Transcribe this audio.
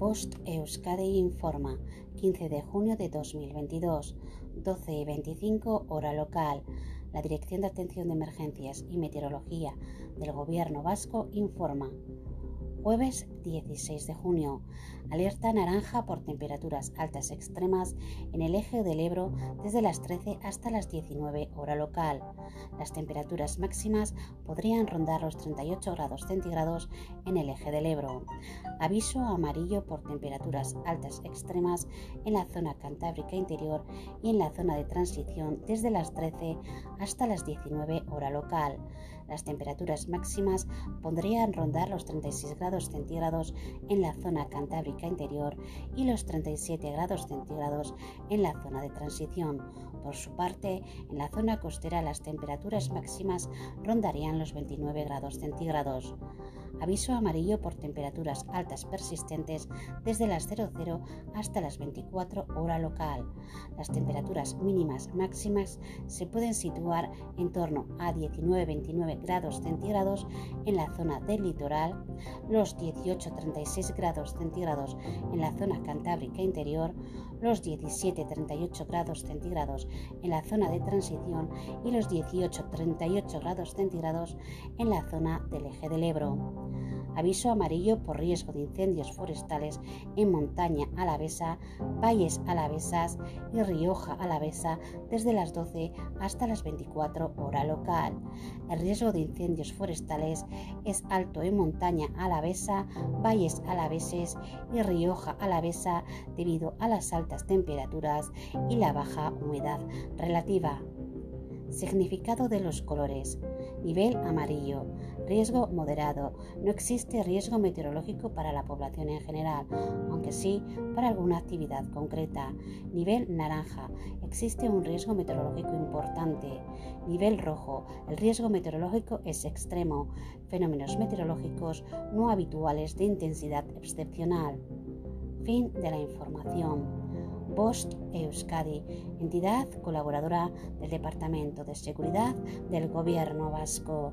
Bost Euskadi informa, 15 de junio de 2022, 12 y 25 hora local. La Dirección de Atención de Emergencias y Meteorología del Gobierno Vasco informa. Jueves 16 de junio. Alerta naranja por temperaturas altas extremas en el eje del Ebro desde las 13 hasta las 19 hora local. Las temperaturas máximas podrían rondar los 38 grados centígrados en el eje del Ebro. Aviso amarillo por temperaturas altas extremas en la zona cantábrica interior y en la zona de transición desde las 13 hasta las 19 hora local. Las temperaturas máximas podrían rondar los 36 grados centígrados en la zona cantábrica interior y los 37 grados centígrados en la zona de transición. Por su parte, en la zona costera las temperaturas máximas rondarían los 29 grados centígrados. Aviso amarillo por temperaturas altas persistentes desde las 00 hasta las 24 hora local. Las temperaturas mínimas máximas se pueden situar en torno a 19-29 grados centígrados en la zona del litoral, los 18-36 grados centígrados en la zona cantábrica interior, los 17-38 grados centígrados en la zona de transición y los 18-38 grados centígrados en la zona del eje del Ebro. Aviso amarillo por riesgo de incendios forestales en montaña alavesa, valles alavesas y Rioja alavesa desde las 12 hasta las 24 hora local. El riesgo de incendios forestales es alto en montaña alavesa, valles alaveses y Rioja alavesa debido a las altas temperaturas y la baja humedad relativa. Significado de los colores. Nivel amarillo. Riesgo moderado. No existe riesgo meteorológico para la población en general, aunque sí para alguna actividad concreta. Nivel naranja. Existe un riesgo meteorológico importante. Nivel rojo. El riesgo meteorológico es extremo. Fenómenos meteorológicos no habituales de intensidad excepcional. Fin de la información. Post Euskadi, entidad colaboradora del Departamento de Seguridad del Gobierno Vasco.